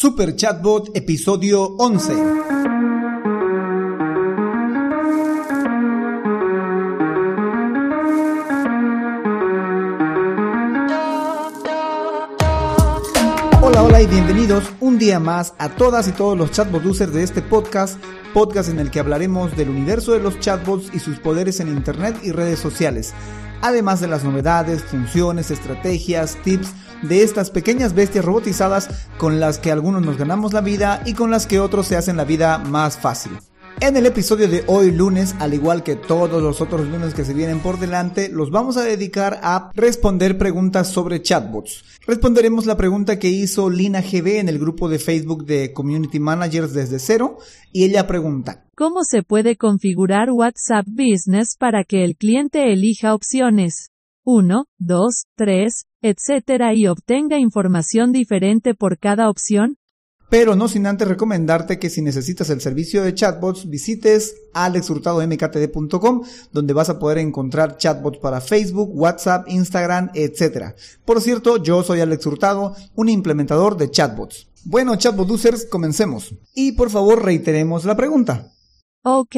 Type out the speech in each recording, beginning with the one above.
Super Chatbot episodio 11. Hola, hola y bienvenidos un día más a todas y todos los chatbot users de este podcast, podcast en el que hablaremos del universo de los chatbots y sus poderes en Internet y redes sociales, además de las novedades, funciones, estrategias, tips, de estas pequeñas bestias robotizadas con las que algunos nos ganamos la vida y con las que otros se hacen la vida más fácil. En el episodio de hoy lunes, al igual que todos los otros lunes que se vienen por delante, los vamos a dedicar a responder preguntas sobre chatbots. Responderemos la pregunta que hizo Lina GB en el grupo de Facebook de Community Managers desde cero y ella pregunta, ¿Cómo se puede configurar WhatsApp Business para que el cliente elija opciones? 1, 2, 3, etcétera y obtenga información diferente por cada opción? Pero no sin antes recomendarte que si necesitas el servicio de chatbots, visites alexhurtadomktd.com, donde vas a poder encontrar chatbots para Facebook, WhatsApp, Instagram, etc. Por cierto, yo soy Alex Hurtado, un implementador de chatbots. Bueno, chatbot users, comencemos. Y por favor reiteremos la pregunta. Ok,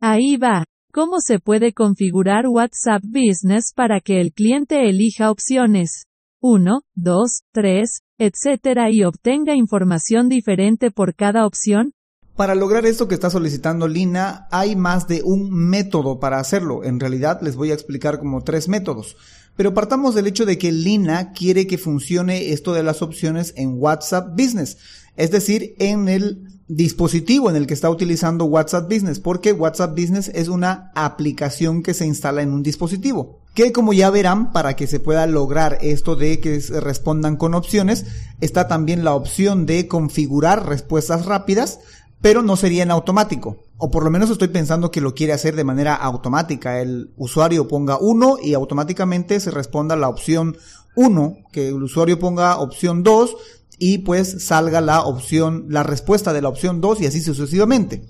ahí va. ¿Cómo se puede configurar WhatsApp Business para que el cliente elija opciones? 1, 2, 3, etcétera y obtenga información diferente por cada opción? Para lograr esto que está solicitando Lina, hay más de un método para hacerlo. En realidad les voy a explicar como tres métodos. Pero partamos del hecho de que Lina quiere que funcione esto de las opciones en WhatsApp Business. Es decir, en el dispositivo en el que está utilizando WhatsApp Business, porque WhatsApp Business es una aplicación que se instala en un dispositivo. Que como ya verán, para que se pueda lograr esto de que respondan con opciones, está también la opción de configurar respuestas rápidas, pero no sería en automático. O por lo menos estoy pensando que lo quiere hacer de manera automática. El usuario ponga 1 y automáticamente se responda la opción 1, que el usuario ponga opción 2 y pues salga la opción, la respuesta de la opción 2 y así sucesivamente.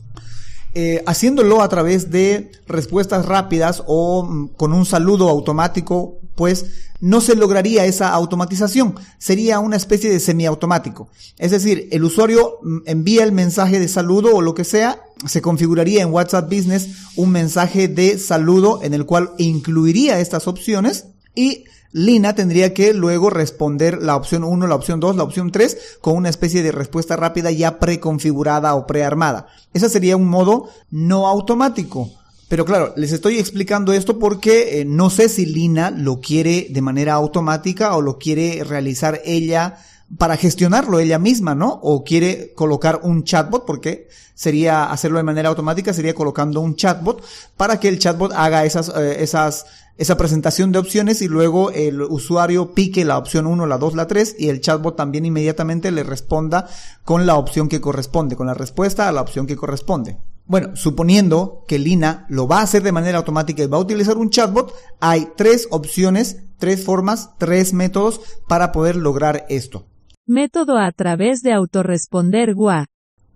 Eh, haciéndolo a través de respuestas rápidas o mm, con un saludo automático, pues no se lograría esa automatización. Sería una especie de semiautomático. Es decir, el usuario mm, envía el mensaje de saludo o lo que sea, se configuraría en WhatsApp Business un mensaje de saludo en el cual incluiría estas opciones y Lina tendría que luego responder la opción 1, la opción 2, la opción 3 con una especie de respuesta rápida ya preconfigurada o prearmada. Ese sería un modo no automático. Pero claro, les estoy explicando esto porque eh, no sé si Lina lo quiere de manera automática o lo quiere realizar ella para gestionarlo ella misma, ¿no? O quiere colocar un chatbot, porque sería hacerlo de manera automática, sería colocando un chatbot para que el chatbot haga esas, eh, esas, esa presentación de opciones y luego el usuario pique la opción 1, la 2, la 3 y el chatbot también inmediatamente le responda con la opción que corresponde, con la respuesta a la opción que corresponde. Bueno, suponiendo que Lina lo va a hacer de manera automática y va a utilizar un chatbot, hay tres opciones, tres formas, tres métodos para poder lograr esto. Método a través de autorresponder WA.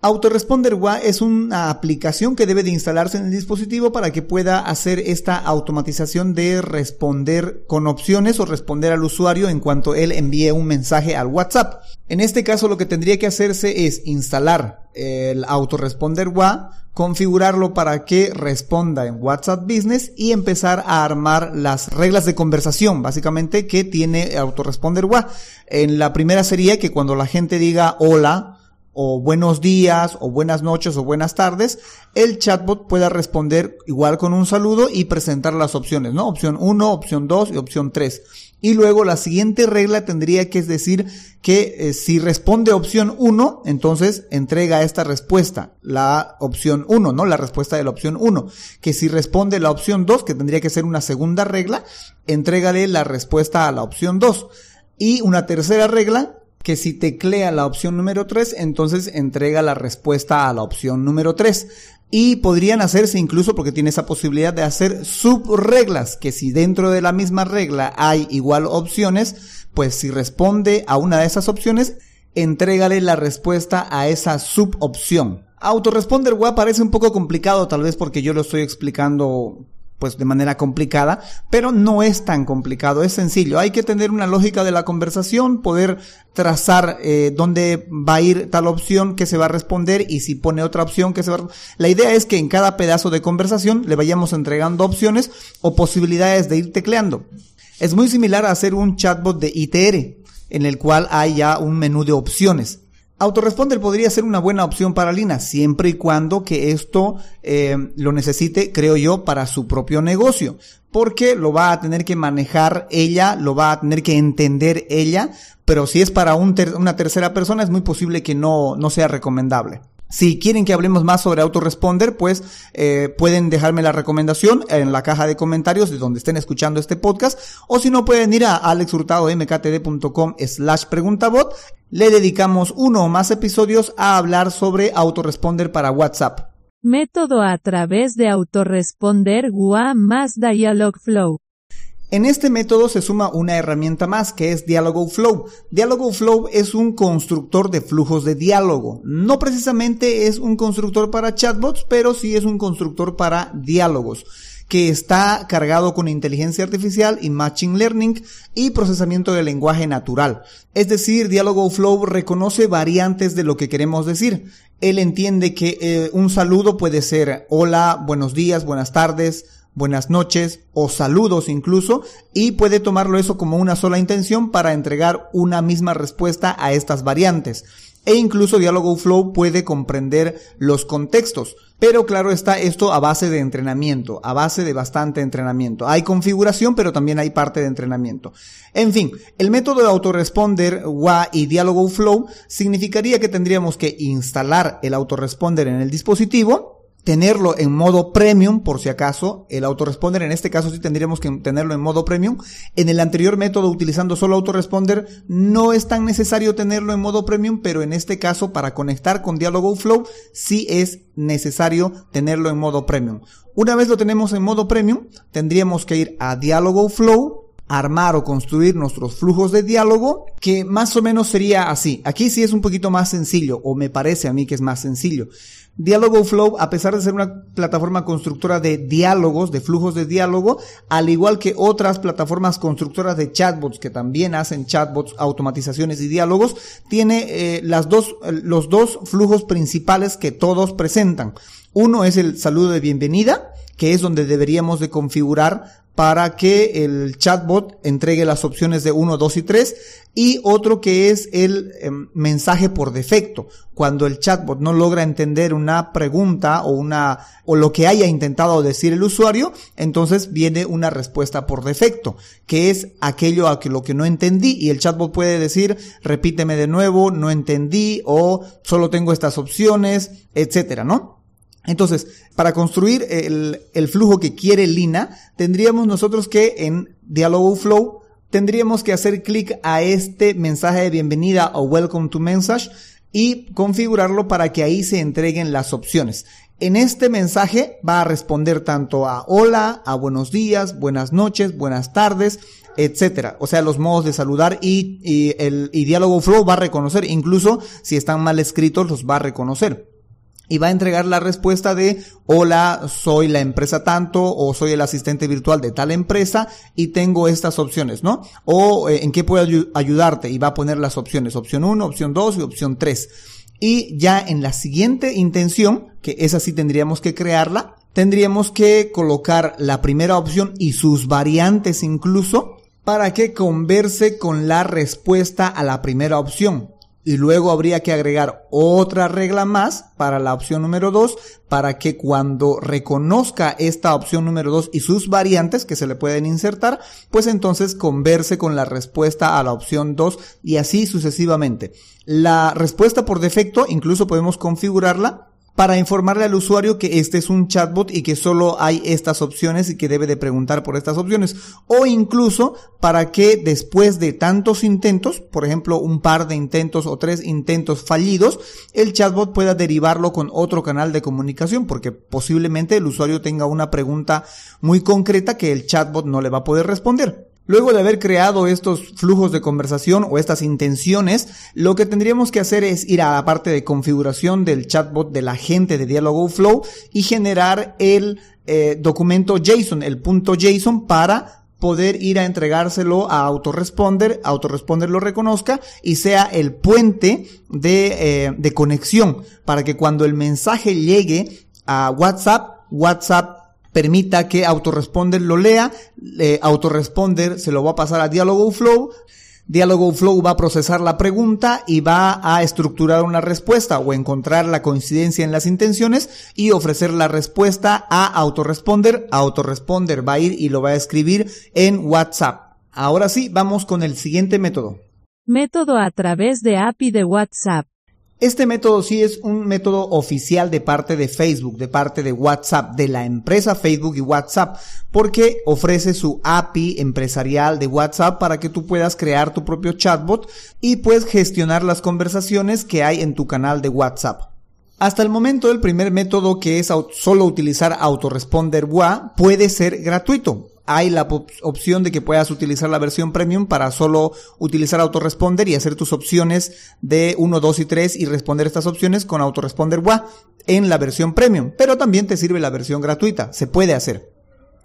Autoresponder WA es una aplicación que debe de instalarse en el dispositivo para que pueda hacer esta automatización de responder con opciones o responder al usuario en cuanto él envíe un mensaje al WhatsApp. En este caso lo que tendría que hacerse es instalar el autoresponder WA, configurarlo para que responda en WhatsApp Business y empezar a armar las reglas de conversación, básicamente que tiene autoresponder WA. En la primera sería que cuando la gente diga hola, o buenos días, o buenas noches, o buenas tardes, el chatbot pueda responder igual con un saludo y presentar las opciones, ¿no? Opción 1, opción 2 y opción 3. Y luego la siguiente regla tendría que decir que eh, si responde opción 1, entonces entrega esta respuesta, la opción 1, ¿no? La respuesta de la opción 1. Que si responde la opción 2, que tendría que ser una segunda regla, entrégale la respuesta a la opción 2. Y una tercera regla, que si teclea la opción número 3, entonces entrega la respuesta a la opción número 3. Y podrían hacerse incluso porque tiene esa posibilidad de hacer subreglas, que si dentro de la misma regla hay igual opciones, pues si responde a una de esas opciones, entrégale la respuesta a esa subopción. Autoresponder web parece un poco complicado tal vez porque yo lo estoy explicando pues de manera complicada, pero no es tan complicado, es sencillo. Hay que tener una lógica de la conversación, poder trazar eh, dónde va a ir tal opción que se va a responder y si pone otra opción que se va a... La idea es que en cada pedazo de conversación le vayamos entregando opciones o posibilidades de ir tecleando. Es muy similar a hacer un chatbot de ITR, en el cual hay ya un menú de opciones. Autoresponder podría ser una buena opción para Lina, siempre y cuando que esto eh, lo necesite, creo yo, para su propio negocio, porque lo va a tener que manejar ella, lo va a tener que entender ella, pero si es para una tercera persona es muy posible que no, no sea recomendable. Si quieren que hablemos más sobre autoresponder, pues eh, pueden dejarme la recomendación en la caja de comentarios de donde estén escuchando este podcast, o si no pueden ir a alexhurtadomktd.com slash preguntabot. Le dedicamos uno o más episodios a hablar sobre autoresponder para WhatsApp. Método a través de autoresponder WA más Dialogflow. En este método se suma una herramienta más que es Dialogoflow. Dialogoflow es un constructor de flujos de diálogo. No precisamente es un constructor para chatbots, pero sí es un constructor para diálogos que está cargado con inteligencia artificial y machine learning y procesamiento de lenguaje natural. Es decir, Dialogoflow reconoce variantes de lo que queremos decir. Él entiende que eh, un saludo puede ser hola, buenos días, buenas tardes, buenas noches o saludos incluso y puede tomarlo eso como una sola intención para entregar una misma respuesta a estas variantes. E incluso Diálogo Flow puede comprender los contextos. Pero claro está esto a base de entrenamiento, a base de bastante entrenamiento. Hay configuración, pero también hay parte de entrenamiento. En fin, el método de autoresponder WA y Diálogo Flow significaría que tendríamos que instalar el autoresponder en el dispositivo, tenerlo en modo premium, por si acaso, el autoresponder, en este caso sí tendríamos que tenerlo en modo premium. En el anterior método, utilizando solo autoresponder, no es tan necesario tenerlo en modo premium, pero en este caso, para conectar con Dialogo Flow, sí es necesario tenerlo en modo premium. Una vez lo tenemos en modo premium, tendríamos que ir a Dialogo Flow, armar o construir nuestros flujos de diálogo, que más o menos sería así. Aquí sí es un poquito más sencillo, o me parece a mí que es más sencillo. Dialogo Flow, a pesar de ser una plataforma constructora de diálogos, de flujos de diálogo, al igual que otras plataformas constructoras de chatbots que también hacen chatbots, automatizaciones y diálogos, tiene eh, las dos, los dos flujos principales que todos presentan. Uno es el saludo de bienvenida, que es donde deberíamos de configurar para que el chatbot entregue las opciones de 1, 2 y 3 y otro que es el em, mensaje por defecto. Cuando el chatbot no logra entender una pregunta o una o lo que haya intentado decir el usuario, entonces viene una respuesta por defecto, que es aquello a que lo que no entendí y el chatbot puede decir repíteme de nuevo, no entendí o solo tengo estas opciones, etcétera, ¿no? Entonces, para construir el, el, flujo que quiere Lina, tendríamos nosotros que en Dialogo Flow, tendríamos que hacer clic a este mensaje de bienvenida o welcome to message y configurarlo para que ahí se entreguen las opciones. En este mensaje va a responder tanto a hola, a buenos días, buenas noches, buenas tardes, etcétera. O sea, los modos de saludar y, y el y Diálogo Flow va a reconocer, incluso si están mal escritos, los va a reconocer y va a entregar la respuesta de hola, soy la empresa tanto o soy el asistente virtual de tal empresa y tengo estas opciones, ¿no? O eh, en qué puedo ayudarte y va a poner las opciones, opción 1, opción 2 y opción 3. Y ya en la siguiente intención, que esa sí tendríamos que crearla, tendríamos que colocar la primera opción y sus variantes incluso para que converse con la respuesta a la primera opción y luego habría que agregar otra regla más para la opción número 2 para que cuando reconozca esta opción número 2 y sus variantes que se le pueden insertar, pues entonces converse con la respuesta a la opción 2 y así sucesivamente. La respuesta por defecto incluso podemos configurarla para informarle al usuario que este es un chatbot y que solo hay estas opciones y que debe de preguntar por estas opciones. O incluso para que después de tantos intentos, por ejemplo un par de intentos o tres intentos fallidos, el chatbot pueda derivarlo con otro canal de comunicación porque posiblemente el usuario tenga una pregunta muy concreta que el chatbot no le va a poder responder. Luego de haber creado estos flujos de conversación o estas intenciones, lo que tendríamos que hacer es ir a la parte de configuración del chatbot del agente de Dialogo Flow y generar el eh, documento JSON, el punto JSON para poder ir a entregárselo a Autoresponder, Autoresponder lo reconozca y sea el puente de, eh, de conexión para que cuando el mensaje llegue a WhatsApp, WhatsApp permita que Autoresponder lo lea, Autoresponder se lo va a pasar a Dialogo Flow, Dialogo Flow va a procesar la pregunta y va a estructurar una respuesta o encontrar la coincidencia en las intenciones y ofrecer la respuesta a Autoresponder. Autoresponder va a ir y lo va a escribir en WhatsApp. Ahora sí, vamos con el siguiente método. Método a través de API de WhatsApp. Este método sí es un método oficial de parte de Facebook, de parte de WhatsApp, de la empresa Facebook y WhatsApp, porque ofrece su API empresarial de WhatsApp para que tú puedas crear tu propio chatbot y puedes gestionar las conversaciones que hay en tu canal de WhatsApp. Hasta el momento el primer método que es solo utilizar autoresponder WA puede ser gratuito hay la opción de que puedas utilizar la versión premium para solo utilizar autoresponder y hacer tus opciones de 1, 2 y 3 y responder estas opciones con autoresponder WA en la versión premium. Pero también te sirve la versión gratuita. Se puede hacer.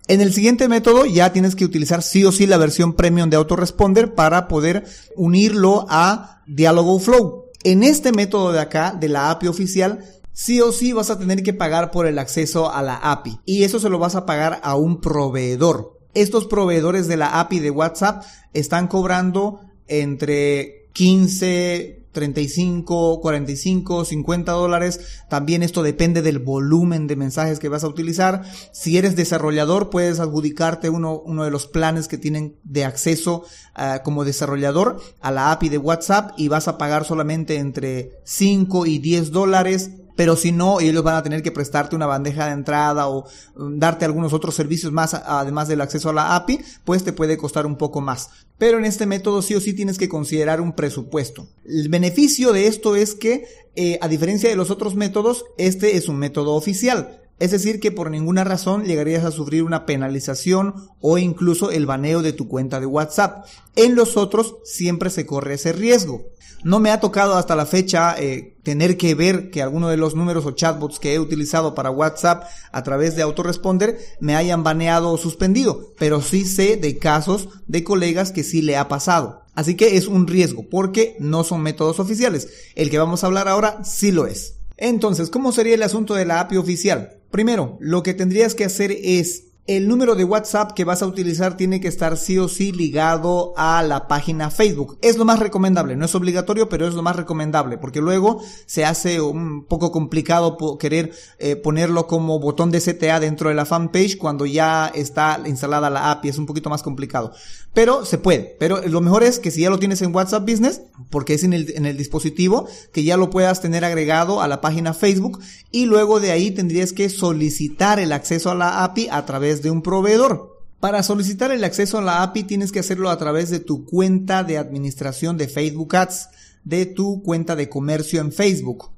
En el siguiente método ya tienes que utilizar sí o sí la versión premium de autoresponder para poder unirlo a Dialogo Flow. En este método de acá, de la API oficial, sí o sí vas a tener que pagar por el acceso a la API y eso se lo vas a pagar a un proveedor. Estos proveedores de la API de WhatsApp están cobrando entre 15, 35, 45, 50 dólares. También esto depende del volumen de mensajes que vas a utilizar. Si eres desarrollador, puedes adjudicarte uno, uno de los planes que tienen de acceso uh, como desarrollador a la API de WhatsApp y vas a pagar solamente entre 5 y 10 dólares pero si no, ellos van a tener que prestarte una bandeja de entrada o um, darte algunos otros servicios más, además del acceso a la API, pues te puede costar un poco más. Pero en este método sí o sí tienes que considerar un presupuesto. El beneficio de esto es que, eh, a diferencia de los otros métodos, este es un método oficial. Es decir, que por ninguna razón llegarías a sufrir una penalización o incluso el baneo de tu cuenta de WhatsApp. En los otros siempre se corre ese riesgo. No me ha tocado hasta la fecha eh, tener que ver que alguno de los números o chatbots que he utilizado para WhatsApp a través de autoresponder me hayan baneado o suspendido, pero sí sé de casos de colegas que sí le ha pasado. Así que es un riesgo porque no son métodos oficiales. El que vamos a hablar ahora sí lo es. Entonces, ¿cómo sería el asunto de la API oficial? Primero, lo que tendrías que hacer es el número de WhatsApp que vas a utilizar tiene que estar sí o sí ligado a la página Facebook. Es lo más recomendable, no es obligatorio, pero es lo más recomendable, porque luego se hace un poco complicado querer eh, ponerlo como botón de CTA dentro de la fanpage cuando ya está instalada la API, es un poquito más complicado. Pero se puede, pero lo mejor es que si ya lo tienes en WhatsApp Business, porque es en el, en el dispositivo, que ya lo puedas tener agregado a la página Facebook y luego de ahí tendrías que solicitar el acceso a la API a través de un proveedor. Para solicitar el acceso a la API tienes que hacerlo a través de tu cuenta de administración de Facebook Ads, de tu cuenta de comercio en Facebook.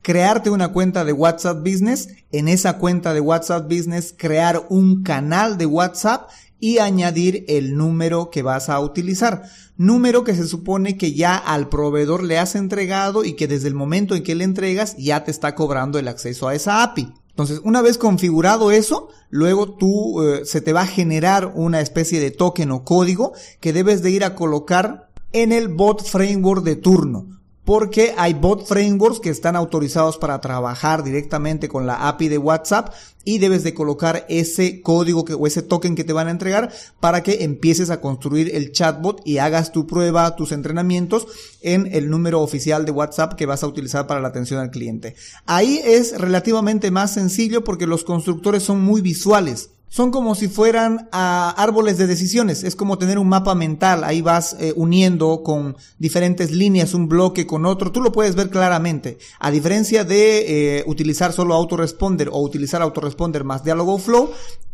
Crearte una cuenta de WhatsApp Business, en esa cuenta de WhatsApp Business crear un canal de WhatsApp y añadir el número que vas a utilizar. Número que se supone que ya al proveedor le has entregado y que desde el momento en que le entregas ya te está cobrando el acceso a esa API. Entonces, una vez configurado eso, luego tú eh, se te va a generar una especie de token o código que debes de ir a colocar en el bot framework de turno porque hay bot frameworks que están autorizados para trabajar directamente con la API de WhatsApp y debes de colocar ese código que, o ese token que te van a entregar para que empieces a construir el chatbot y hagas tu prueba, tus entrenamientos en el número oficial de WhatsApp que vas a utilizar para la atención al cliente. Ahí es relativamente más sencillo porque los constructores son muy visuales son como si fueran ah, árboles de decisiones. Es como tener un mapa mental. Ahí vas eh, uniendo con diferentes líneas un bloque con otro. Tú lo puedes ver claramente. A diferencia de eh, utilizar solo autoresponder o utilizar autoresponder más diálogo flow,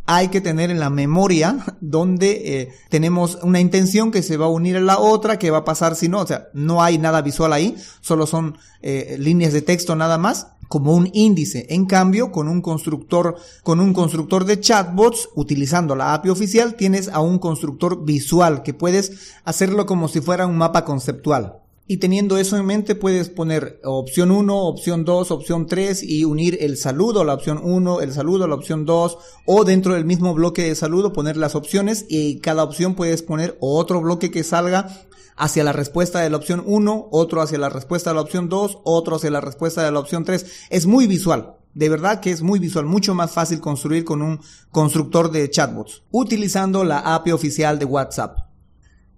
hay que tener en la memoria donde eh, tenemos una intención que se va a unir a la otra, que va a pasar si no, o sea, no hay nada visual ahí, solo son líneas de texto nada más como un índice. En cambio, con un constructor, con un constructor de chatbots, utilizando la API oficial, tienes a un constructor visual que puedes hacerlo como si fuera un mapa conceptual. Y teniendo eso en mente, puedes poner opción 1, opción 2, opción 3 y unir el saludo a la opción 1, el saludo a la opción 2 o dentro del mismo bloque de saludo poner las opciones y cada opción puedes poner otro bloque que salga hacia la respuesta de la opción 1, otro hacia la respuesta de la opción 2, otro hacia la respuesta de la opción 3. Es muy visual. De verdad que es muy visual, mucho más fácil construir con un constructor de chatbots, utilizando la API oficial de WhatsApp.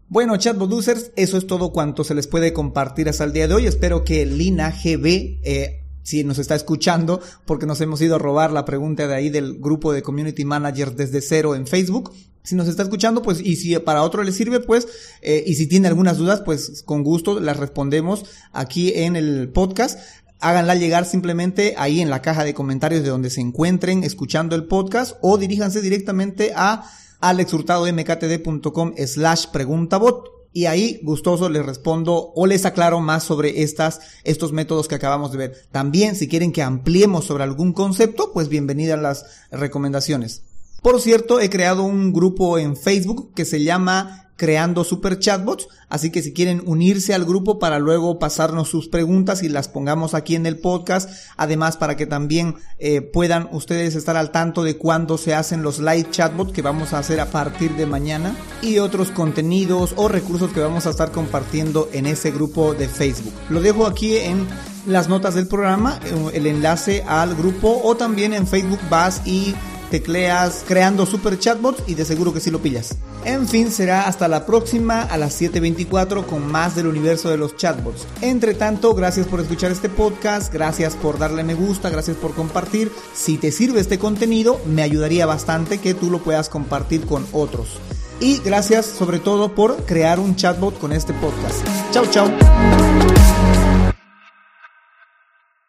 Bueno, chatbot users, eso es todo cuanto se les puede compartir hasta el día de hoy. Espero que Lina GB, eh, si nos está escuchando, porque nos hemos ido a robar la pregunta de ahí del grupo de Community Managers desde cero en Facebook. Si nos está escuchando, pues, y si para otro le sirve, pues, eh, y si tiene algunas dudas, pues, con gusto las respondemos aquí en el podcast háganla llegar simplemente ahí en la caja de comentarios de donde se encuentren escuchando el podcast o diríjanse directamente a alexhurtadomktd.com slash preguntabot y ahí gustoso les respondo o les aclaro más sobre estas, estos métodos que acabamos de ver. También si quieren que ampliemos sobre algún concepto, pues bienvenidas las recomendaciones. Por cierto, he creado un grupo en Facebook que se llama creando super chatbots. Así que si quieren unirse al grupo para luego pasarnos sus preguntas y las pongamos aquí en el podcast. Además, para que también eh, puedan ustedes estar al tanto de cuándo se hacen los live chatbots que vamos a hacer a partir de mañana y otros contenidos o recursos que vamos a estar compartiendo en ese grupo de Facebook. Lo dejo aquí en las notas del programa, eh, el enlace al grupo o también en Facebook vas y tecleas creando super chatbots y de seguro que sí lo pillas. En fin, será hasta la próxima a las 7.24 con más del universo de los chatbots. Entre tanto, gracias por escuchar este podcast, gracias por darle me gusta, gracias por compartir. Si te sirve este contenido, me ayudaría bastante que tú lo puedas compartir con otros. Y gracias sobre todo por crear un chatbot con este podcast. Chao, chao.